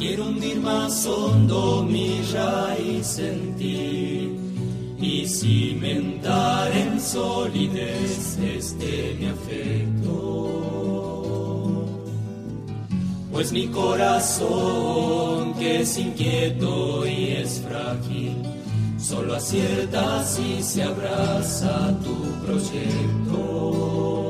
Quiero hundir más hondo mi raíz en ti y cimentar en solidez este mi afecto. Pues mi corazón, que es inquieto y es frágil, solo acierta si se abraza tu proyecto.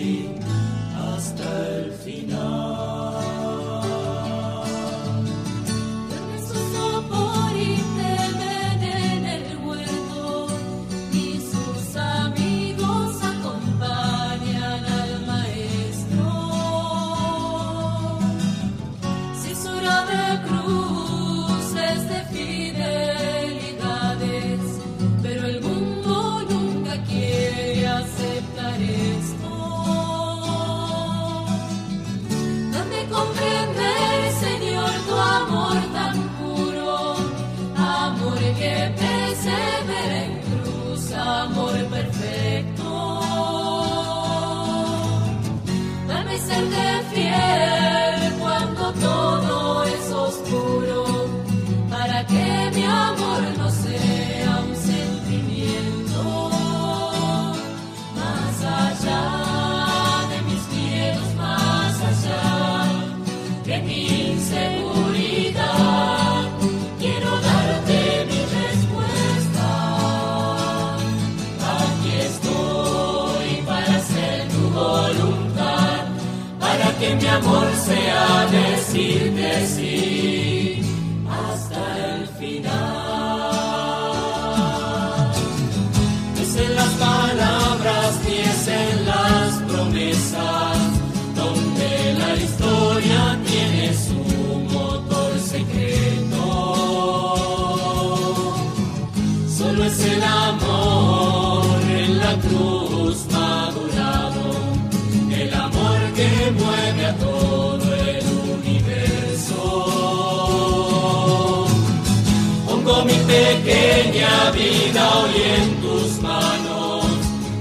vida en tus manos,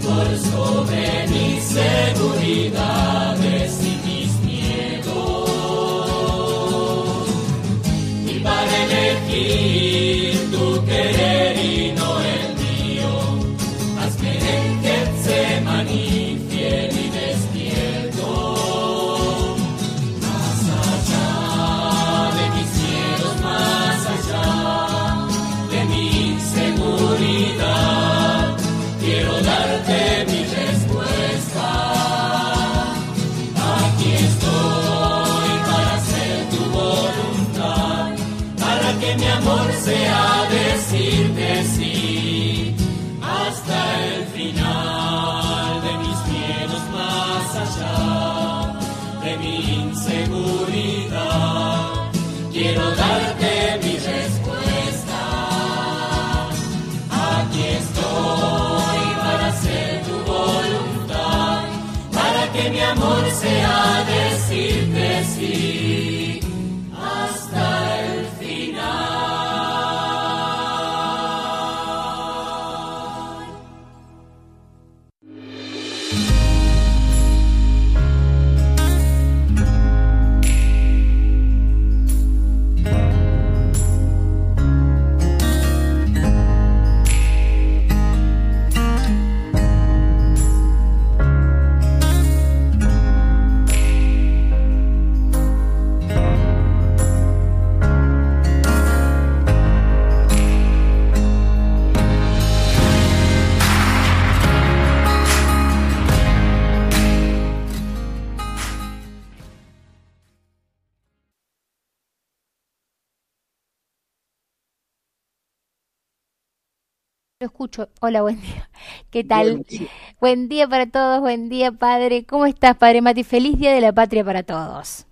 por sobre mis seguridades y mis miedos. Y para elegir tu querer decirte escucho. Hola, buen día. ¿Qué tal? Buen día. para todos, buen día, Padre. ¿Cómo estás, Padre Mati? Feliz Día de la Patria para todos.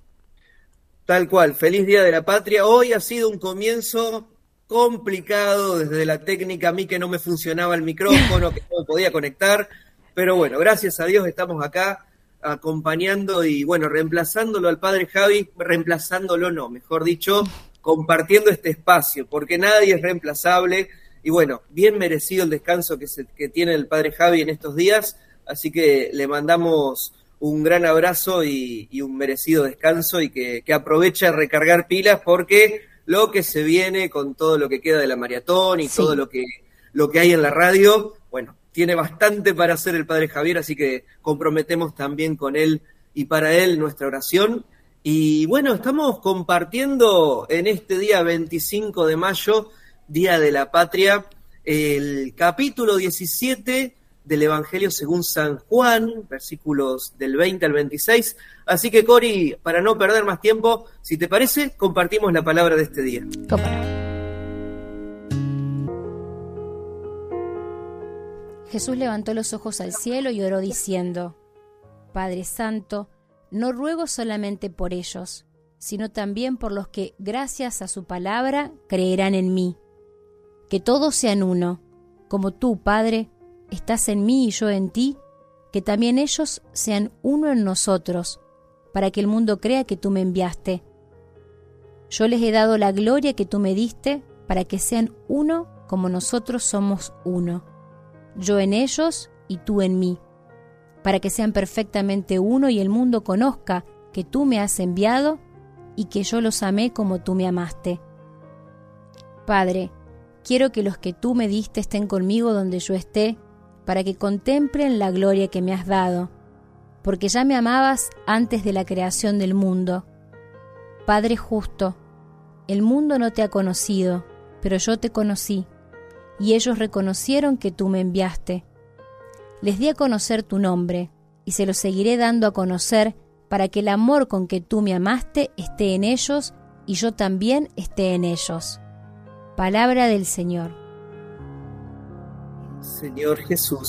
Tal cual, feliz Día de la Patria. Hoy ha sido un comienzo complicado desde la técnica, a mí que no me funcionaba el micrófono, que no me podía conectar, pero bueno, gracias a Dios estamos acá acompañando y bueno, reemplazándolo al padre Javi, reemplazándolo no, mejor dicho, compartiendo este espacio, porque nadie es reemplazable y bueno, bien merecido el descanso que, se, que tiene el padre Javi en estos días, así que le mandamos un gran abrazo y, un merecido descanso y que, que aproveche a recargar pilas porque lo que se viene con todo lo que queda de la maratón y todo lo que, lo que hay en la radio, bueno, tiene bastante para hacer el padre Javier, así que comprometemos también con él y para él nuestra oración. Y bueno, estamos compartiendo en este día 25 de mayo Día de la Patria, el capítulo 17 del Evangelio según San Juan, versículos del 20 al 26. Así que, Cori, para no perder más tiempo, si te parece, compartimos la palabra de este día. Jesús levantó los ojos al cielo y oró diciendo, Padre Santo, no ruego solamente por ellos, sino también por los que, gracias a su palabra, creerán en mí que todos sean uno, como tú, Padre, estás en mí y yo en ti, que también ellos sean uno en nosotros, para que el mundo crea que tú me enviaste. Yo les he dado la gloria que tú me diste, para que sean uno como nosotros somos uno, yo en ellos y tú en mí, para que sean perfectamente uno y el mundo conozca que tú me has enviado y que yo los amé como tú me amaste. Padre, Quiero que los que tú me diste estén conmigo donde yo esté, para que contemplen la gloria que me has dado, porque ya me amabas antes de la creación del mundo. Padre justo, el mundo no te ha conocido, pero yo te conocí, y ellos reconocieron que tú me enviaste. Les di a conocer tu nombre, y se lo seguiré dando a conocer, para que el amor con que tú me amaste esté en ellos, y yo también esté en ellos. Palabra del Señor. Señor Jesús.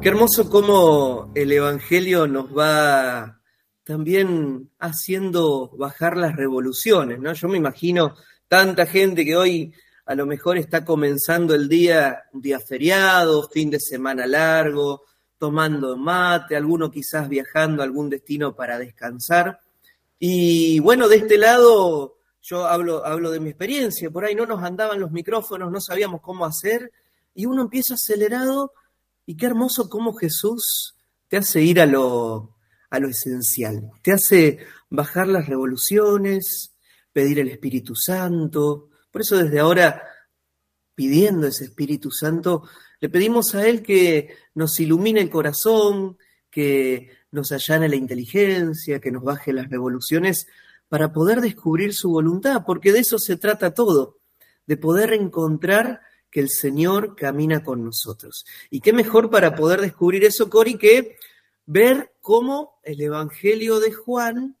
Qué hermoso cómo el Evangelio nos va también haciendo bajar las revoluciones, ¿no? Yo me imagino tanta gente que hoy a lo mejor está comenzando el día, día feriado, fin de semana largo, tomando mate, alguno quizás viajando a algún destino para descansar. Y bueno, de este lado yo hablo, hablo de mi experiencia, por ahí no nos andaban los micrófonos, no sabíamos cómo hacer, y uno empieza acelerado, y qué hermoso cómo Jesús te hace ir a lo, a lo esencial, te hace bajar las revoluciones, pedir el Espíritu Santo, por eso desde ahora, pidiendo ese Espíritu Santo, le pedimos a Él que nos ilumine el corazón, que nos allane la inteligencia, que nos baje las revoluciones, para poder descubrir su voluntad, porque de eso se trata todo, de poder encontrar que el Señor camina con nosotros. Y qué mejor para poder descubrir eso, Cori, que ver cómo el Evangelio de Juan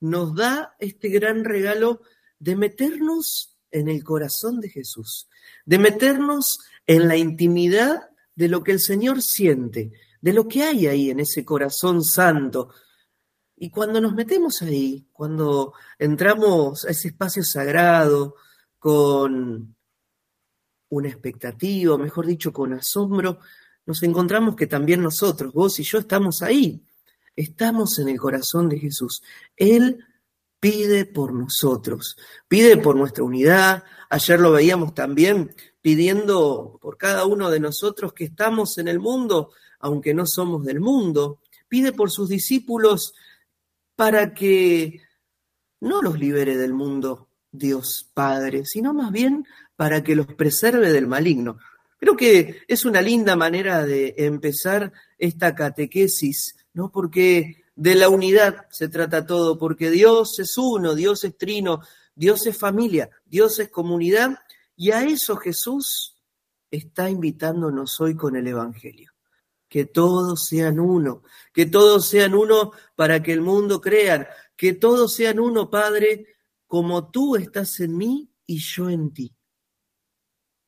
nos da este gran regalo de meternos en el corazón de Jesús, de meternos en la intimidad de lo que el Señor siente, de lo que hay ahí en ese corazón santo. Y cuando nos metemos ahí, cuando entramos a ese espacio sagrado con una expectativa, mejor dicho, con asombro, nos encontramos que también nosotros, vos y yo, estamos ahí. Estamos en el corazón de Jesús. Él pide por nosotros, pide por nuestra unidad. Ayer lo veíamos también pidiendo por cada uno de nosotros que estamos en el mundo, aunque no somos del mundo, pide por sus discípulos para que no los libere del mundo Dios Padre, sino más bien para que los preserve del maligno. Creo que es una linda manera de empezar esta catequesis, ¿no? Porque de la unidad se trata todo, porque Dios es uno, Dios es trino, Dios es familia, Dios es comunidad, y a eso Jesús está invitándonos hoy con el Evangelio que todos sean uno, que todos sean uno para que el mundo crea, que todos sean uno, Padre, como tú estás en mí y yo en ti.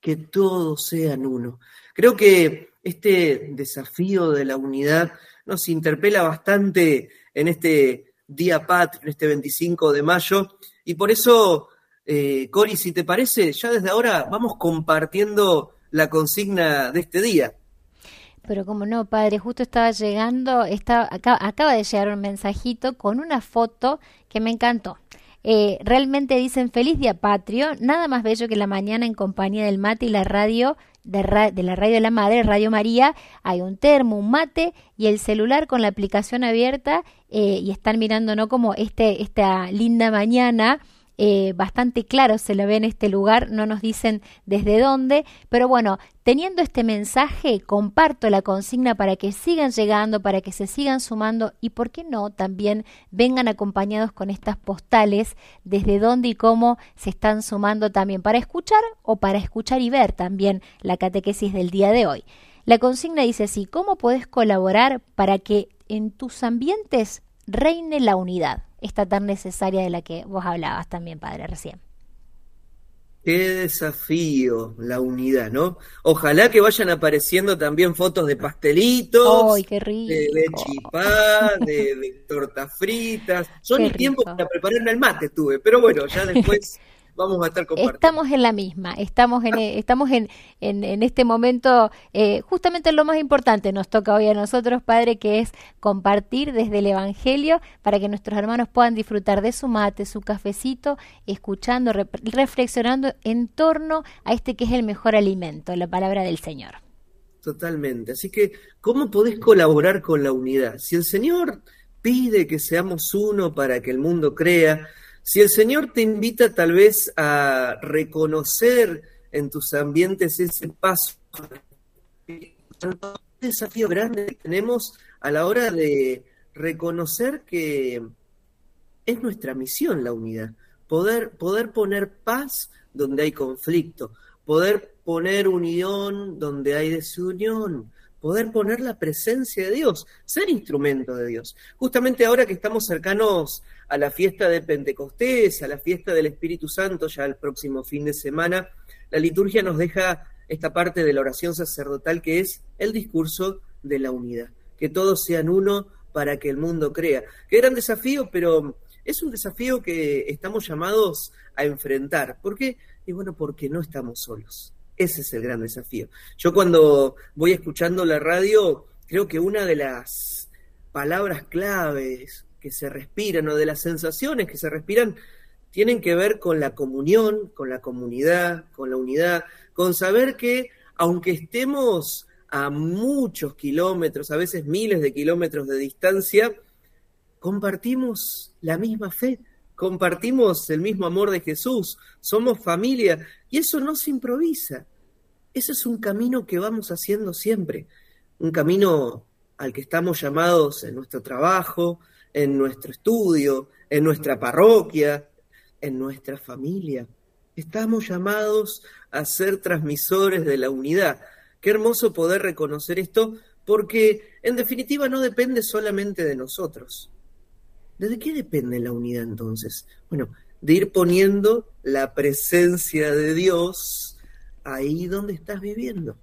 Que todos sean uno. Creo que este desafío de la unidad nos interpela bastante en este Día Patrio, en este 25 de mayo, y por eso, eh, Cori, si te parece, ya desde ahora vamos compartiendo la consigna de este día. Pero como no, padre, justo estaba llegando, estaba, acaba, de llegar un mensajito con una foto que me encantó. Eh, realmente dicen feliz día patrio, nada más bello que la mañana en compañía del mate y la radio de, la radio de la madre, Radio María, hay un termo, un mate y el celular con la aplicación abierta eh, y están mirando no como este, esta linda mañana eh, bastante claro se lo ve en este lugar, no nos dicen desde dónde, pero bueno, teniendo este mensaje, comparto la consigna para que sigan llegando, para que se sigan sumando y, ¿por qué no?, también vengan acompañados con estas postales, desde dónde y cómo se están sumando también para escuchar o para escuchar y ver también la catequesis del día de hoy. La consigna dice así, ¿cómo puedes colaborar para que en tus ambientes reine la unidad? Esta tan necesaria de la que vos hablabas también, padre, recién. Qué desafío la unidad, ¿no? Ojalá que vayan apareciendo también fotos de pastelitos, qué rico! de, chipá, de, tortas fritas. Yo ni tiempo para prepararme el mate tuve, pero bueno, ya después vamos a estar compartiendo. Estamos en la misma, estamos en, estamos en, en, este momento, eh, justamente lo más importante nos toca hoy a nosotros, Padre, que es compartir desde el Evangelio para que nuestros hermanos puedan disfrutar de su mate, su cafecito, escuchando, reflexionando en torno a este que es el mejor alimento, la palabra del Señor. Totalmente. Así que, ¿cómo podés colaborar con la unidad? Si el Señor pide que seamos uno para que el mundo crea, si el Señor te invita tal vez a reconocer en tus ambientes ese paso, desafío grande que tenemos a la hora de reconocer que es nuestra misión la unidad, poder, poder poner paz donde hay conflicto, poder poner unión donde hay desunión, poder poner la presencia de Dios, ser instrumento de Dios. Justamente ahora que estamos cercanos a la fiesta de Pentecostés, a la fiesta del Espíritu Santo, ya el próximo fin de semana, la liturgia nos deja esta parte de la oración sacerdotal que es el discurso de la unidad, que todos sean uno para que el mundo crea. Qué gran desafío, pero es un desafío que estamos llamados a enfrentar. ¿Por qué? Y bueno, porque no estamos solos. Ese es el gran desafío. Yo cuando voy escuchando la radio, creo que una de las palabras claves que se respiran o de las sensaciones que se respiran tienen que ver con la comunión, con la comunidad, con la unidad, con saber que aunque estemos a muchos kilómetros, a veces miles de kilómetros de distancia, compartimos la misma fe, compartimos el mismo amor de Jesús, somos familia y eso no se improvisa. Eso es un camino que vamos haciendo siempre, un camino al que estamos llamados en nuestro trabajo, en nuestro estudio, en nuestra parroquia, en nuestra familia. Estamos llamados a ser transmisores de la unidad. Qué hermoso poder reconocer esto porque en definitiva no depende solamente de nosotros. ¿De qué depende la unidad entonces? Bueno, de ir poniendo la presencia de Dios ahí donde estás viviendo.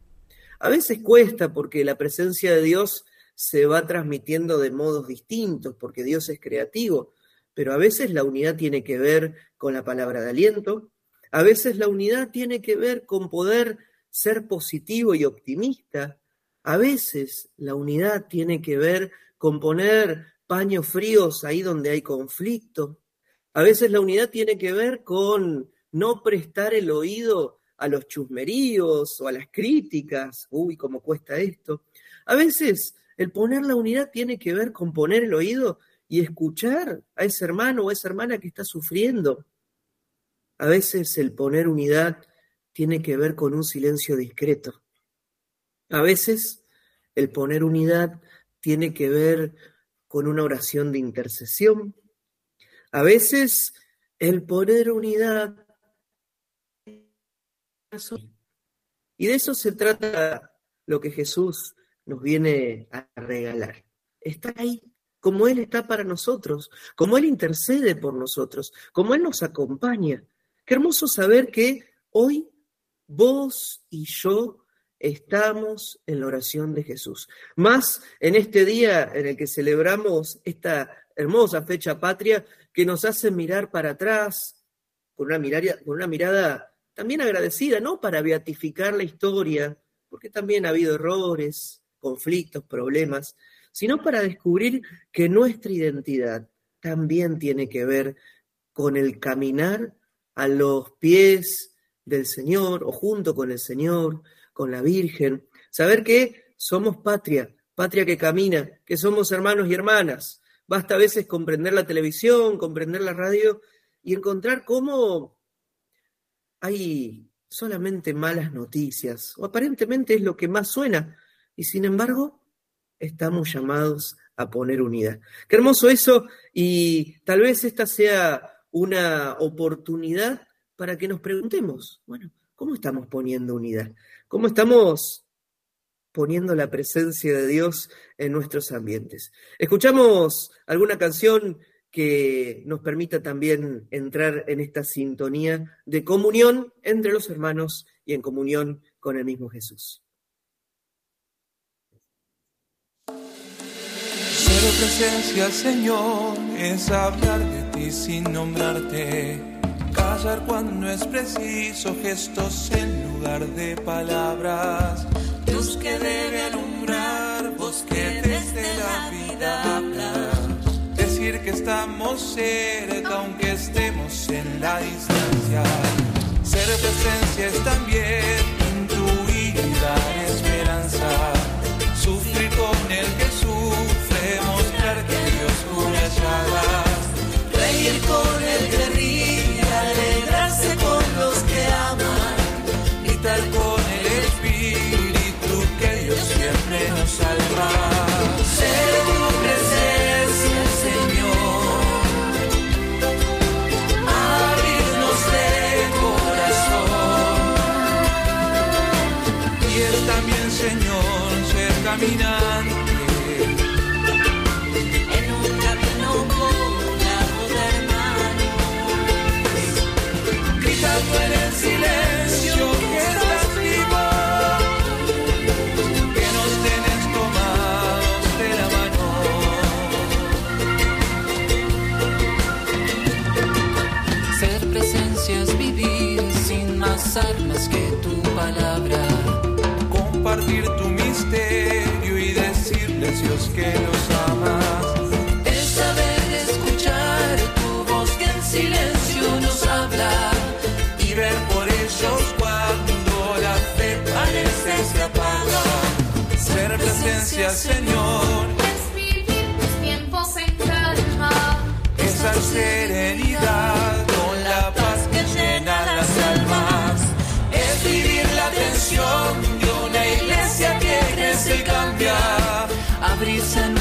A veces cuesta porque la presencia de Dios se va transmitiendo de modos distintos, porque Dios es creativo, pero a veces la unidad tiene que ver con la palabra de aliento, a veces la unidad tiene que ver con poder ser positivo y optimista, a veces la unidad tiene que ver con poner paños fríos ahí donde hay conflicto, a veces la unidad tiene que ver con no prestar el oído a los chusmeríos o a las críticas, uy, cómo cuesta esto. A veces el poner la unidad tiene que ver con poner el oído y escuchar a ese hermano o esa hermana que está sufriendo. A veces el poner unidad tiene que ver con un silencio discreto. A veces el poner unidad tiene que ver con una oración de intercesión. A veces el poner unidad y de eso se trata lo que Jesús nos viene a regalar. Está ahí, como Él está para nosotros, como Él intercede por nosotros, como Él nos acompaña. Qué hermoso saber que hoy vos y yo estamos en la oración de Jesús. Más en este día en el que celebramos esta hermosa fecha patria que nos hace mirar para atrás con una mirada, con una mirada también agradecida, no para beatificar la historia, porque también ha habido errores, conflictos, problemas, sino para descubrir que nuestra identidad también tiene que ver con el caminar a los pies del Señor o junto con el Señor, con la Virgen, saber que somos patria, patria que camina, que somos hermanos y hermanas. Basta a veces comprender la televisión, comprender la radio y encontrar cómo hay solamente malas noticias, o aparentemente es lo que más suena, y sin embargo estamos llamados a poner unidad. Qué hermoso eso, y tal vez esta sea una oportunidad para que nos preguntemos, bueno, ¿cómo estamos poniendo unidad? ¿Cómo estamos poniendo la presencia de Dios en nuestros ambientes? Escuchamos alguna canción que nos permita también entrar en esta sintonía de comunión entre los hermanos y en comunión con el mismo Jesús. Presencia, Señor, es hablar de ti sin nombrarte. Callar cuando es preciso, gestos en lugar de palabras. Dios que debe alumbrar, vos que desde la vida hablas que estamos cerca aunque estemos en la distancia. Ser presencia es también intuir y esperanza. Sufrir con el que sin más que tu palabra, compartir tu y decirles Dios que los amas. Es saber escuchar tu voz que en silencio nos habla y ver por ellos cuando la fe parece se apaga. Ser presencia, Señor. listen.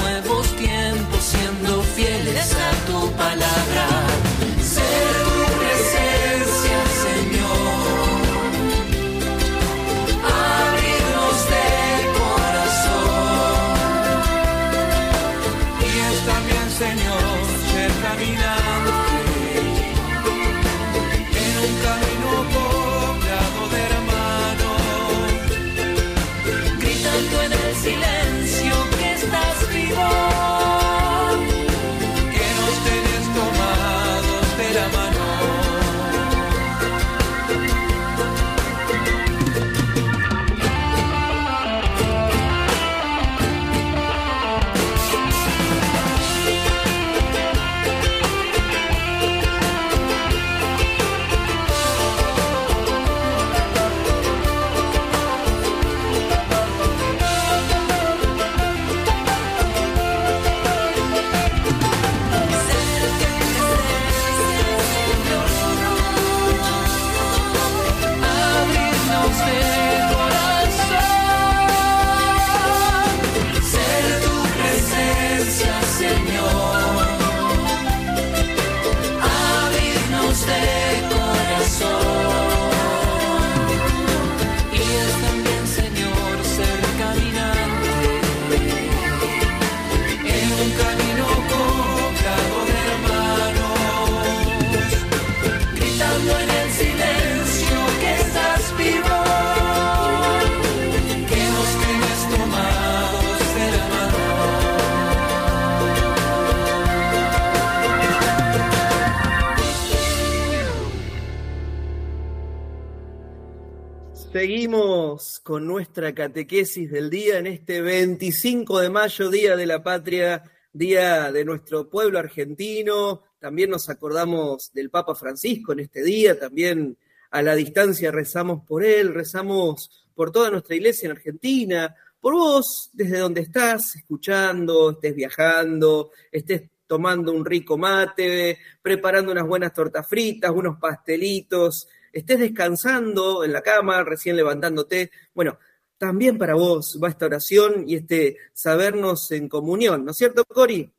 Nuestra catequesis del día en este 25 de mayo, Día de la Patria, Día de nuestro pueblo argentino. También nos acordamos del Papa Francisco en este día, también a la distancia rezamos por él, rezamos por toda nuestra iglesia en Argentina, por vos, desde donde estás, escuchando, estés viajando, estés tomando un rico mate, preparando unas buenas tortas fritas, unos pastelitos, estés descansando en la cama, recién levantándote. Bueno, también para vos va esta oración y este sabernos en comunión, ¿no es cierto, Cori?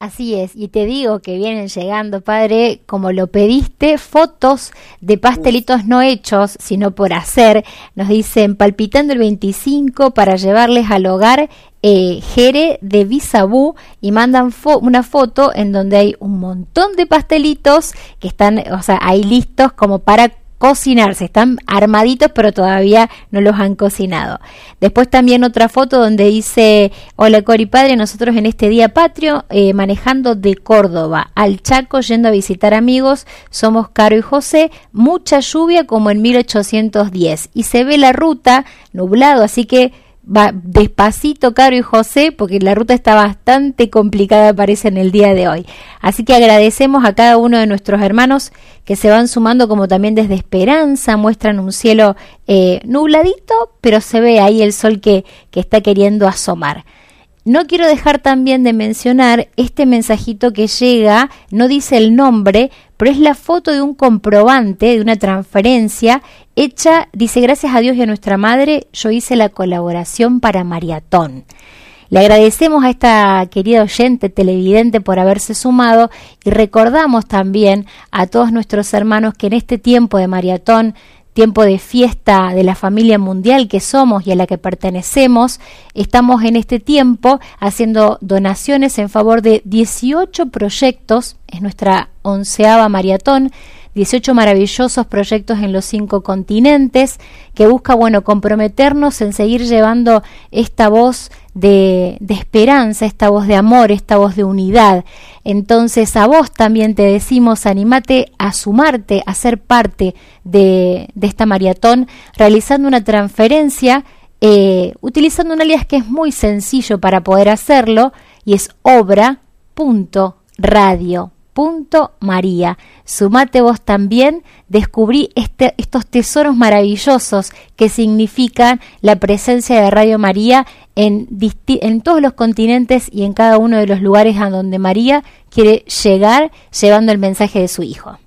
Así es, y te digo que vienen llegando, padre, como lo pediste, fotos de pastelitos no hechos, sino por hacer. Nos dicen palpitando el 25 para llevarles al hogar eh, Jere de Bisabú y mandan una foto en donde hay un montón de pastelitos que están, o sea, ahí listos como para cocinarse, están armaditos pero todavía no los han cocinado. Después también otra foto donde dice, hola Cori Padre, nosotros en este día patrio eh, manejando de Córdoba al Chaco yendo a visitar amigos, somos Caro y José, mucha lluvia como en 1810 y se ve la ruta nublado, así que va despacito, Caro y José, porque la ruta está bastante complicada, parece, en el día de hoy. Así que agradecemos a cada uno de nuestros hermanos que se van sumando, como también desde Esperanza, muestran un cielo eh, nubladito, pero se ve ahí el sol que, que está queriendo asomar. No quiero dejar también de mencionar este mensajito que llega, no dice el nombre, pero es la foto de un comprobante, de una transferencia hecha, dice, gracias a Dios y a nuestra madre, yo hice la colaboración para Maratón. Le agradecemos a esta querida oyente televidente por haberse sumado y recordamos también a todos nuestros hermanos que en este tiempo de maratón tiempo de fiesta de la familia mundial que somos y a la que pertenecemos, estamos en este tiempo haciendo donaciones en favor de 18 proyectos, es nuestra onceava maratón, 18 maravillosos proyectos en los cinco continentes que busca, bueno, comprometernos en seguir llevando esta voz de, esperanza, esta voz de amor, esta voz de unidad. Entonces a vos también te decimos, animate a sumarte, a ser parte de, de esta maratón, realizando una transferencia, eh, utilizando un alias que es muy sencillo para poder hacerlo, y es obra.radio María. Sumate vos también, descubrí este, estos tesoros maravillosos que significan la presencia de Radio María en, en todos los continentes y en cada uno de los lugares a donde María quiere llegar llevando el mensaje de su Hijo.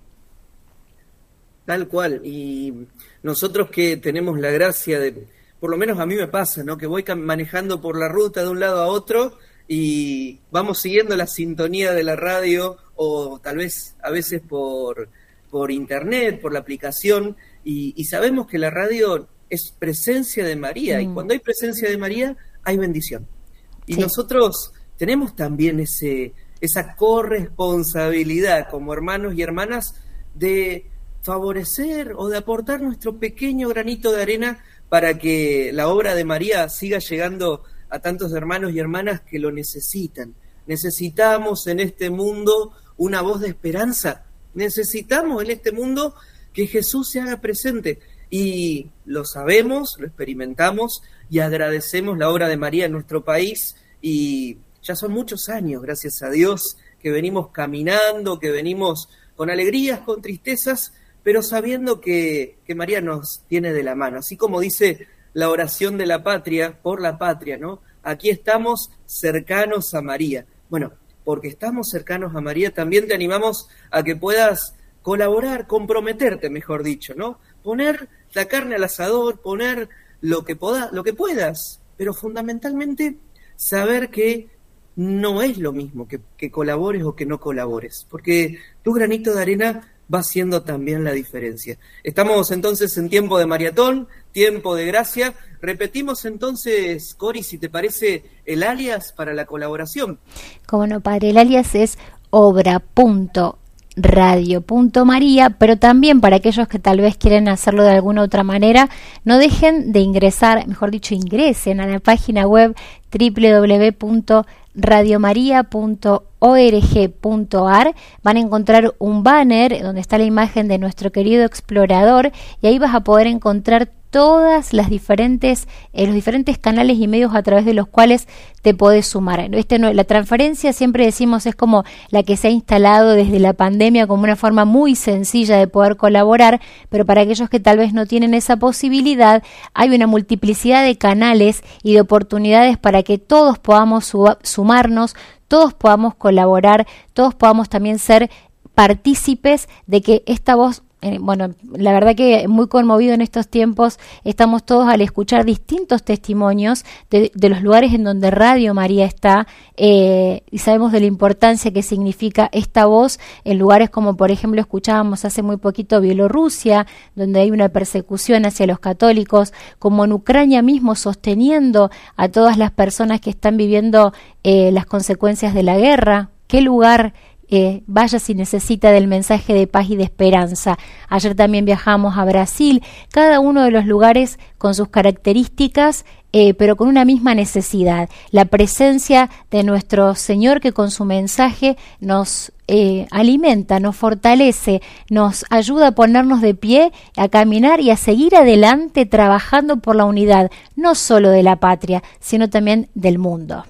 Tal cual, y nosotros que tenemos la gracia de, por lo menos a mí me pasa, ¿no? Que voy manejando por la ruta de un lado a otro y vamos siguiendo la sintonía de la radio o tal vez a veces por, por internet, por la aplicación, y, sabemos que la radio es presencia de María, y mm. cuando hay presencia de María, hay bendición. Y nosotros tenemos también ese, esa corresponsabilidad como hermanos y hermanas de favorecer o de aportar nuestro pequeño granito de arena para que la obra de María siga llegando a tantos hermanos y hermanas que lo necesitan. Necesitamos en este mundo una voz de esperanza. Necesitamos en este mundo que Jesús se haga presente y lo sabemos, lo experimentamos y agradecemos la obra de María en nuestro país y ya son muchos años, gracias a Dios, que venimos caminando, que venimos con alegrías, con tristezas, pero sabiendo que, que María nos tiene de la mano, así como dice la oración de la patria por la patria, ¿no? Aquí estamos cercanos a María. Bueno, porque estamos cercanos a María, también te animamos a que puedas colaborar, comprometerte, mejor dicho, ¿no? Poner la carne al asador, poner lo que, lo que puedas, pero fundamentalmente saber que no es lo mismo que, que colabores o que no colabores, porque tu granito de arena va siendo también la diferencia. Estamos entonces en tiempo de maratón, tiempo de gracia. Repetimos entonces, Cori, si te parece, el alias para la colaboración. Como no, padre, el alias es obra.radio.maría, pero también para aquellos que tal vez quieren hacerlo de alguna otra manera, no dejen de ingresar, mejor dicho, ingresen a la página web www.radiomaria.org.ar van a encontrar un banner donde está la imagen de nuestro querido explorador y ahí vas a poder encontrar todas las diferentes eh, los diferentes canales y medios a través de los cuales te podés sumar. Este la transferencia siempre decimos es como la que se ha instalado desde la pandemia como una forma muy sencilla de poder colaborar, pero para aquellos que tal vez no tienen esa posibilidad, hay una multiplicidad de canales y de oportunidades para que todos podamos sumarnos, todos podamos colaborar, todos podamos también ser partícipes de que esta voz bueno, la verdad que muy conmovido en estos tiempos estamos todos al escuchar distintos testimonios de, los lugares en donde Radio María está eh, y sabemos de la importancia que significa esta voz en lugares como por ejemplo escuchábamos hace muy poquito Bielorrusia, donde hay una persecución hacia los católicos, como en Ucrania mismo sosteniendo a todas las personas que están viviendo eh, las consecuencias de la guerra. ¿Qué lugar eh, vaya si necesita del mensaje de paz y de esperanza. Ayer también viajamos a Brasil, cada uno de los lugares con sus características, eh, pero con una misma necesidad, la presencia de nuestro Señor que con su mensaje nos eh, alimenta, nos fortalece, nos ayuda a ponernos de pie, a caminar y a seguir adelante trabajando por la unidad, no solo de la patria, sino también del mundo.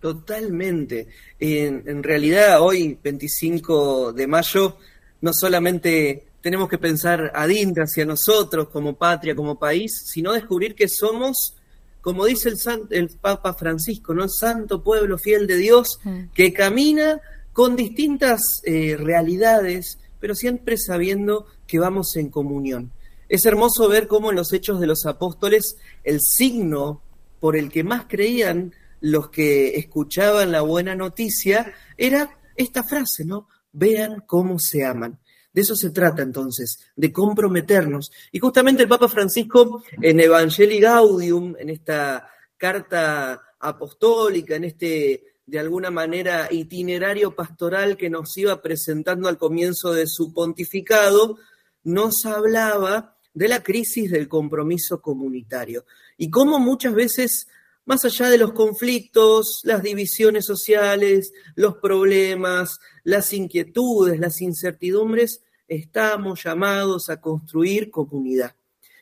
Totalmente. En, realidad, hoy, 25 de mayo, no solamente tenemos que pensar adentro hacia nosotros como patria, como país, sino descubrir que somos, como dice el, el Papa Francisco, ¿no? Santo pueblo fiel de Dios, mm. que camina con distintas eh, realidades, pero siempre sabiendo que vamos en comunión. Es hermoso ver cómo en los hechos de los apóstoles el signo por el que más creían los que escuchaban la buena noticia era esta frase, ¿no? Vean cómo se aman. De eso se trata entonces, de comprometernos. Y justamente el Papa Francisco en Evangelii Gaudium, en esta carta apostólica, en este de alguna manera itinerario pastoral que nos iba presentando al comienzo de su pontificado, nos hablaba de la crisis del compromiso comunitario y cómo muchas veces más allá de los conflictos, las divisiones sociales, los problemas, las inquietudes, las incertidumbres, estamos llamados a construir comunidad.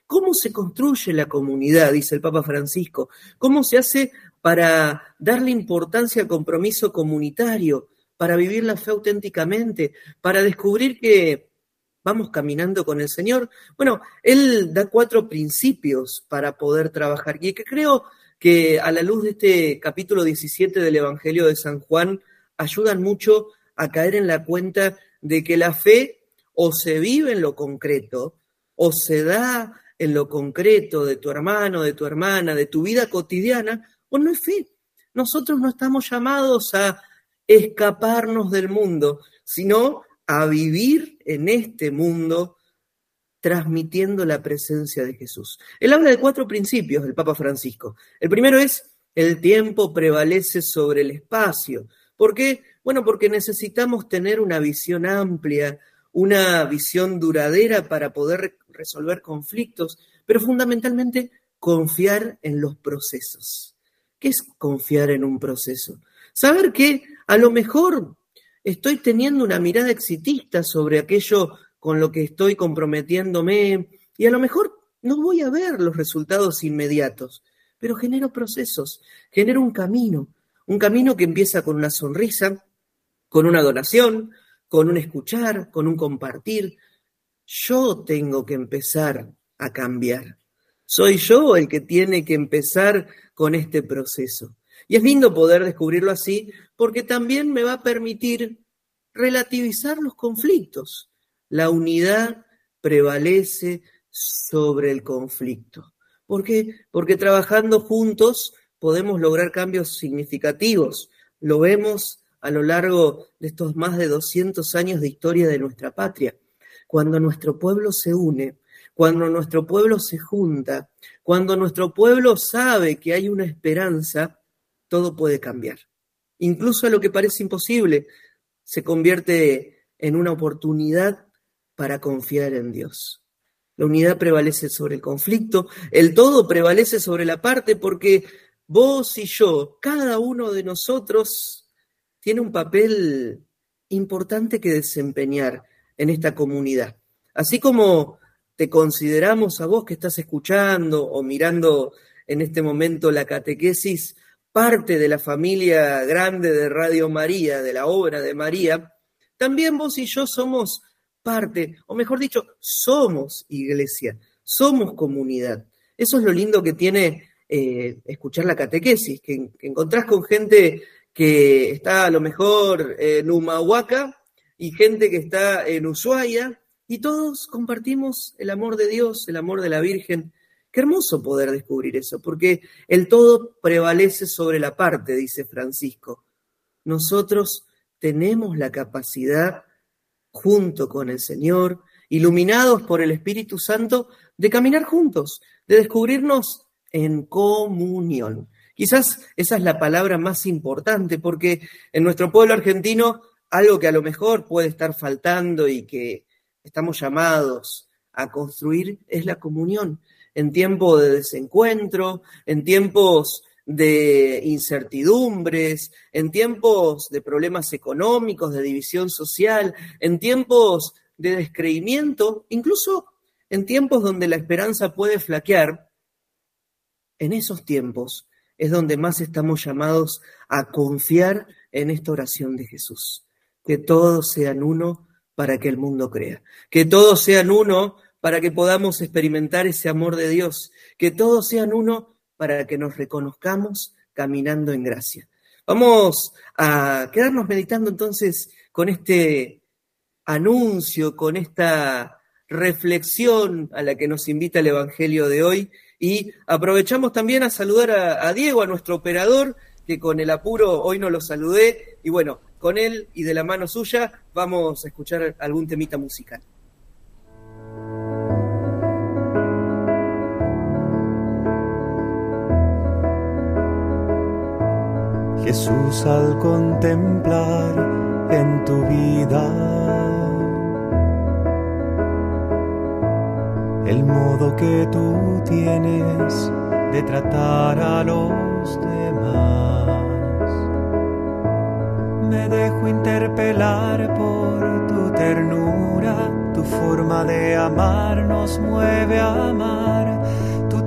¿Cómo se construye la comunidad? Dice el Papa Francisco. ¿Cómo se hace para darle importancia al compromiso comunitario, para vivir la fe auténticamente, para descubrir que vamos caminando con el Señor? Bueno, Él da cuatro principios para poder trabajar y que creo que a la luz de este capítulo 17 del Evangelio de San Juan ayudan mucho a caer en la cuenta de que la fe o se vive en lo concreto o se da en lo concreto de tu hermano, de tu hermana, de tu vida cotidiana, o no es fe. Nosotros no estamos llamados a escaparnos del mundo, sino a vivir en este mundo transmitiendo la presencia de Jesús. Él habla de cuatro principios del Papa Francisco. El primero es, el tiempo prevalece sobre el espacio. ¿Por qué? Bueno, porque necesitamos tener una visión amplia, una visión duradera para poder resolver conflictos, pero fundamentalmente confiar en los procesos. ¿Qué es confiar en un proceso? Saber que a lo mejor estoy teniendo una mirada exitista sobre aquello con lo que estoy comprometiéndome y a lo mejor no voy a ver los resultados inmediatos, pero genero procesos, genero un camino, un camino que empieza con una sonrisa, con una donación, con un escuchar, con un compartir. Yo tengo que empezar a cambiar. Soy yo el que tiene que empezar con este proceso. Y es lindo poder descubrirlo así porque también me va a permitir relativizar los conflictos, la unidad prevalece sobre el conflicto. ¿Por qué? Porque trabajando juntos podemos lograr cambios significativos. Lo vemos a lo largo de estos más de 200 años de historia de nuestra patria. Cuando nuestro pueblo se une, cuando nuestro pueblo se junta, cuando nuestro pueblo sabe que hay una esperanza, todo puede cambiar. Incluso lo que parece imposible se convierte en una oportunidad para confiar en Dios. La unidad prevalece sobre el conflicto, el todo prevalece sobre la parte porque vos y yo, cada uno de nosotros tiene un papel importante que desempeñar en esta comunidad. Así como te consideramos a vos que estás escuchando o mirando en este momento la catequesis, parte de la familia grande de Radio María, de la obra de María, también vos y yo somos parte, o mejor dicho, somos iglesia, somos comunidad. Eso es lo lindo que tiene eh, escuchar la catequesis, que, que, encontrás con gente que está a lo mejor en Humahuaca y gente que está en Ushuaia, y todos compartimos el amor de Dios, el amor de la Virgen. Qué hermoso poder descubrir eso, porque el todo prevalece sobre la parte, dice Francisco. Nosotros tenemos la capacidad, junto con el Señor, iluminados por el Espíritu Santo, de caminar juntos, de descubrirnos en comunión. Quizás esa es la palabra más importante, porque en nuestro pueblo argentino algo que a lo mejor puede estar faltando y que estamos llamados a construir es la comunión. En tiempo de desencuentro, en tiempos de incertidumbres, en tiempos de problemas económicos, de división social, en tiempos de descreimiento, incluso en tiempos donde la esperanza puede flaquear, en esos tiempos es donde más estamos llamados a confiar en esta oración de Jesús. Que todos sean uno para que el mundo crea. Que todos sean uno para que podamos experimentar ese amor de Dios. Que todos sean uno para que nos reconozcamos caminando en gracia. Vamos a quedarnos meditando entonces con este anuncio, con esta reflexión a la que nos invita el Evangelio de hoy y aprovechamos también a saludar a, Diego, a nuestro operador, que con el apuro hoy no lo saludé. Y bueno, con él y de la mano suya vamos a escuchar algún temita musical. Jesús al contemplar en tu vida el modo que tú tienes de tratar a los demás. Me dejo interpelar por tu ternura, tu forma de amar nos mueve a amar.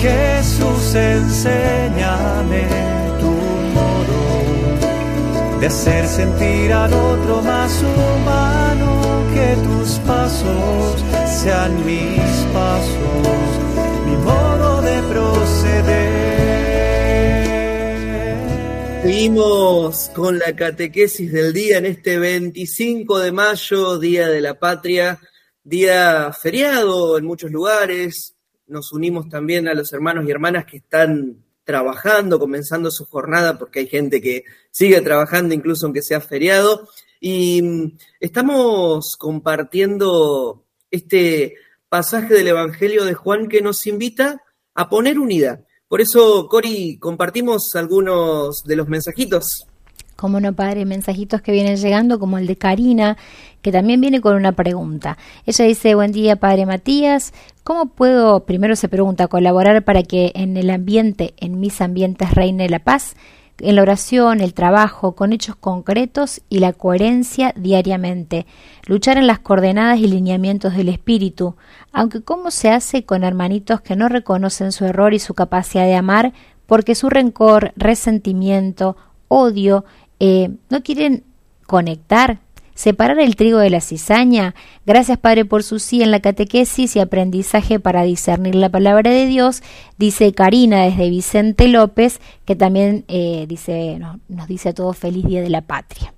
Jesús, enséñame tu modo de hacer sentir al otro más humano que tus pasos sean mis pasos, mi modo de proceder. Seguimos con la catequesis del día en este 25 de mayo, Día de la Patria, día feriado en muchos lugares. Nos unimos también a los hermanos y hermanas que están trabajando, comenzando su jornada, porque hay gente que sigue trabajando incluso aunque sea feriado. Y mm, estamos compartiendo este pasaje del Evangelio de Juan que nos invita a poner unidad. Por eso, Cori, compartimos algunos de los mensajitos. Como no, padre, mensajitos que vienen llegando, como el de Karina, que también viene con una pregunta. Ella dice, buen día, padre Matías, ¿cómo puedo, primero se pregunta, colaborar para que en el ambiente, en mis ambientes, reine la paz? en la oración, el trabajo, con hechos concretos y la coherencia diariamente, luchar en las coordenadas y lineamientos del espíritu, aunque cómo se hace con hermanitos que no reconocen su error y su capacidad de amar, porque su rencor, resentimiento, odio, eh, no quieren conectar, separar el trigo de la cizaña. Gracias, Padre, por su sí en la catequesis y aprendizaje para discernir la palabra de Dios. Dice Karina desde Vicente López, que también eh, dice, nos dice a todos feliz día de la patria.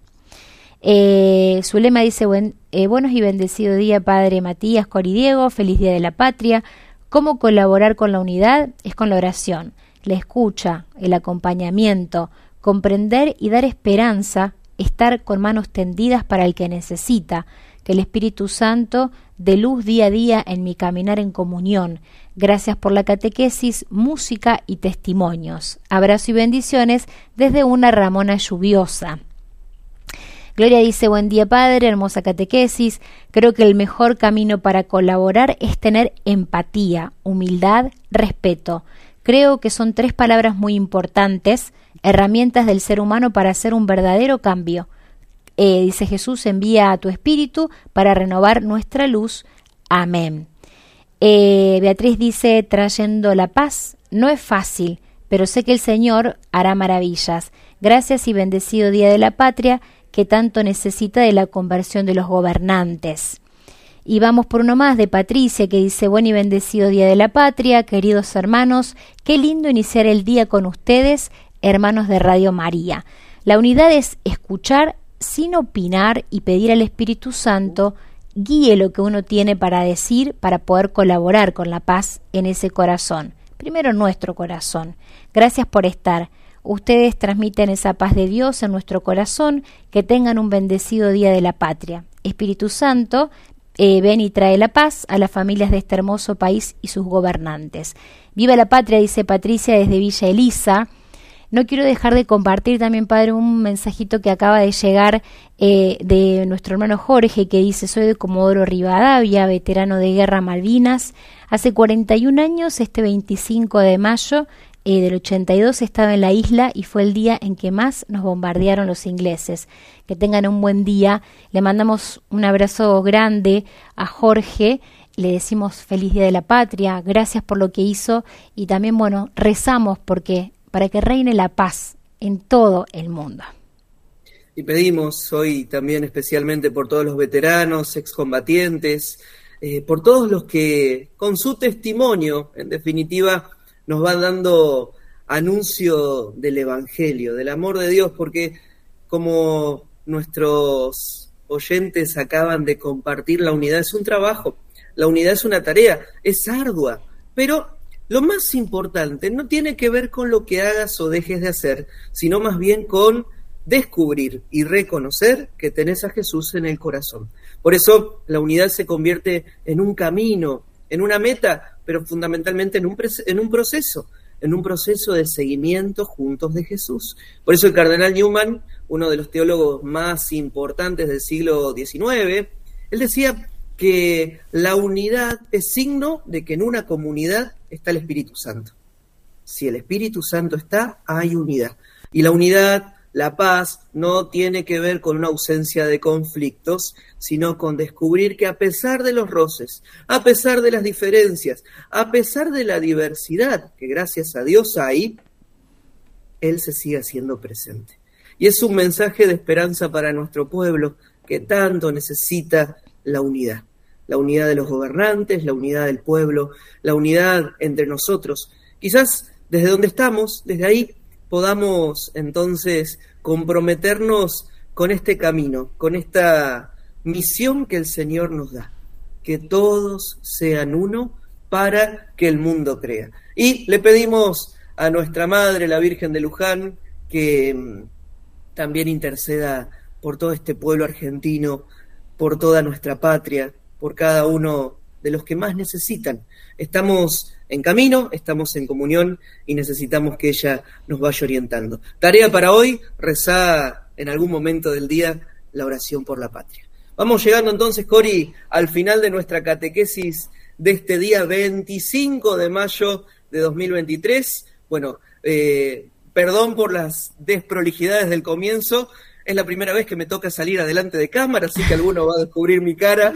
Eh, su lema dice, Buen, eh, buenos y bendecido día, Padre Matías Coridiego, feliz día de la patria. ¿Cómo colaborar con la unidad? Es con la oración, la escucha, el acompañamiento, comprender y dar esperanza estar con manos tendidas para el que necesita, que el Espíritu Santo dé luz día a día en mi caminar en comunión. Gracias por la catequesis, música y testimonios. Abrazo y bendiciones desde una Ramona lluviosa. Gloria dice, buen día Padre, hermosa catequesis. Creo que el mejor camino para colaborar es tener empatía, humildad, respeto. Creo que son tres palabras muy importantes herramientas del ser humano para hacer un verdadero cambio. Eh, dice Jesús, envía a tu espíritu para renovar nuestra luz. Amén. Eh, Beatriz dice, trayendo la paz, no es fácil, pero sé que el Señor hará maravillas. Gracias y bendecido Día de la Patria, que tanto necesita de la conversión de los gobernantes. Y vamos por uno más de Patricia que dice, buen y bendecido Día de la Patria, queridos hermanos, qué lindo iniciar el día con ustedes hermanos de Radio María. La unidad es escuchar sin opinar y pedir al Espíritu Santo guíe lo que uno tiene para decir para poder colaborar con la paz en ese corazón. Primero nuestro corazón. Gracias por estar. Ustedes transmiten esa paz de Dios en nuestro corazón. Que tengan un bendecido día de la patria. Espíritu Santo, eh, ven y trae la paz a las familias de este hermoso país y sus gobernantes. Viva la patria, dice Patricia desde Villa Elisa. No quiero dejar de compartir también, Padre, un mensajito que acaba de llegar eh, de nuestro hermano Jorge, que dice, soy de Comodoro Rivadavia, veterano de Guerra Malvinas. Hace 41 años, este 25 de mayo eh, del 82, estaba en la isla y fue el día en que más nos bombardearon los ingleses. Que tengan un buen día. Le mandamos un abrazo grande a Jorge le decimos feliz día de la patria, gracias por lo que hizo y también, bueno, rezamos porque para que reine la paz en todo el mundo. Y pedimos hoy también especialmente por todos los veteranos, excombatientes, eh, por todos los que con su testimonio, en definitiva, nos van dando anuncio del Evangelio, del amor de Dios, porque como nuestros oyentes acaban de compartir, la unidad es un trabajo. la unidad es una tarea, es ardua, pero lo más importante no tiene que ver con lo que hagas o dejes de hacer, sino más bien con descubrir y reconocer que tenés a Jesús en el corazón. Por eso la unidad se convierte en un camino, en una meta, pero fundamentalmente en un, proceso, en un proceso de seguimiento juntos de Jesús. Por eso el cardenal Newman, uno de los teólogos más importantes del siglo XIX, él decía que la unidad es signo de que en una comunidad está el Espíritu Santo. Si el Espíritu Santo está, hay unidad. Y la unidad, la paz, no tiene que ver con una ausencia de conflictos, sino con descubrir que a pesar de los roces, a pesar de las diferencias, a pesar de la diversidad que gracias a Dios hay, Él se sigue haciendo presente. Y es un mensaje de esperanza para nuestro pueblo que tanto necesita la unidad. La unidad de los gobernantes, la unidad del pueblo, la unidad entre nosotros. Quizás desde donde estamos, desde ahí, podamos entonces comprometernos con este camino, con esta misión que el Señor nos da, que todos sean uno para que el mundo crea. Y le pedimos a nuestra Madre, la Virgen de Luján, que mm, también interceda por todo este pueblo argentino, por toda nuestra patria, por cada uno de los que más necesitan. Estamos en camino, estamos en comunión y necesitamos que ella nos vaya orientando. Tarea para hoy, rezar en algún momento del día la oración por la patria. Vamos llegando entonces, Cori, al final de nuestra catequesis de este día 25 de mayo de 2023. Bueno, eh, perdón por las desprolijidades del comienzo, es la primera vez que me toca salir adelante de cámara, así que alguno va a descubrir mi cara.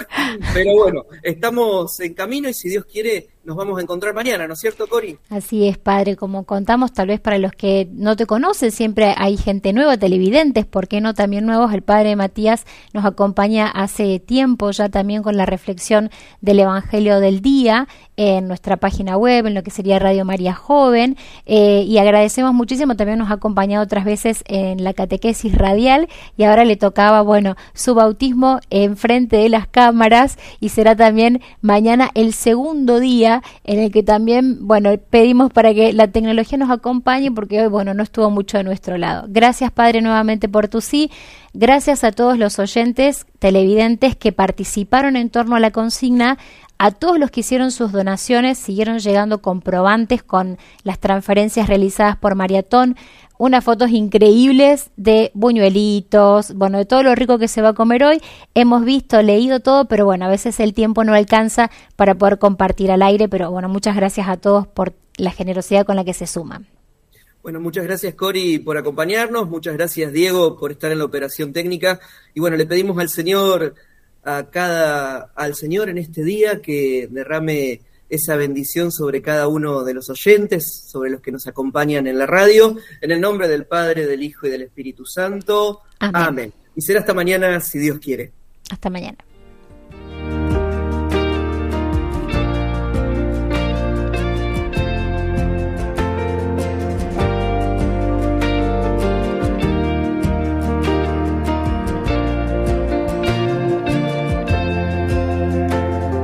Pero bueno, estamos en camino y si Dios quiere, nos vamos a encontrar mañana, ¿no es cierto, Cori? Así es, padre. Como contamos, tal vez para los que no te conocen, siempre hay gente nueva, televidentes, ¿por qué no también nuevos? El padre Matías nos acompaña hace tiempo ya también con la reflexión del Evangelio del Día en nuestra página web, en lo que sería Radio María Joven. Eh, y agradecemos muchísimo, también nos ha acompañado otras veces en la catequesis radial y ahora le tocaba, bueno, su bautismo enfrente de las cámaras y será también mañana el segundo día en el que también, bueno, pedimos para que la tecnología nos acompañe porque hoy, bueno, no estuvo mucho de nuestro lado. Gracias, Padre, nuevamente por tu sí. Gracias a todos los oyentes, televidentes que participaron en torno a la consigna, a todos los que hicieron sus donaciones, siguieron llegando comprobantes con las transferencias realizadas por Maratón, unas fotos increíbles de buñuelitos, bueno, de todo lo rico que se va a comer hoy. Hemos visto, leído todo, pero bueno, a veces el tiempo no alcanza para poder compartir al aire, pero bueno, muchas gracias a todos por la generosidad con la que se suman. Bueno, muchas gracias Cori por acompañarnos, muchas gracias Diego por estar en la operación técnica y bueno, le pedimos al Señor a cada al Señor en este día que derrame esa bendición sobre cada uno de los oyentes, sobre los que nos acompañan en la radio, en el nombre del Padre, del Hijo y del Espíritu Santo. Amén. Y será hasta mañana si Dios quiere. Hasta mañana.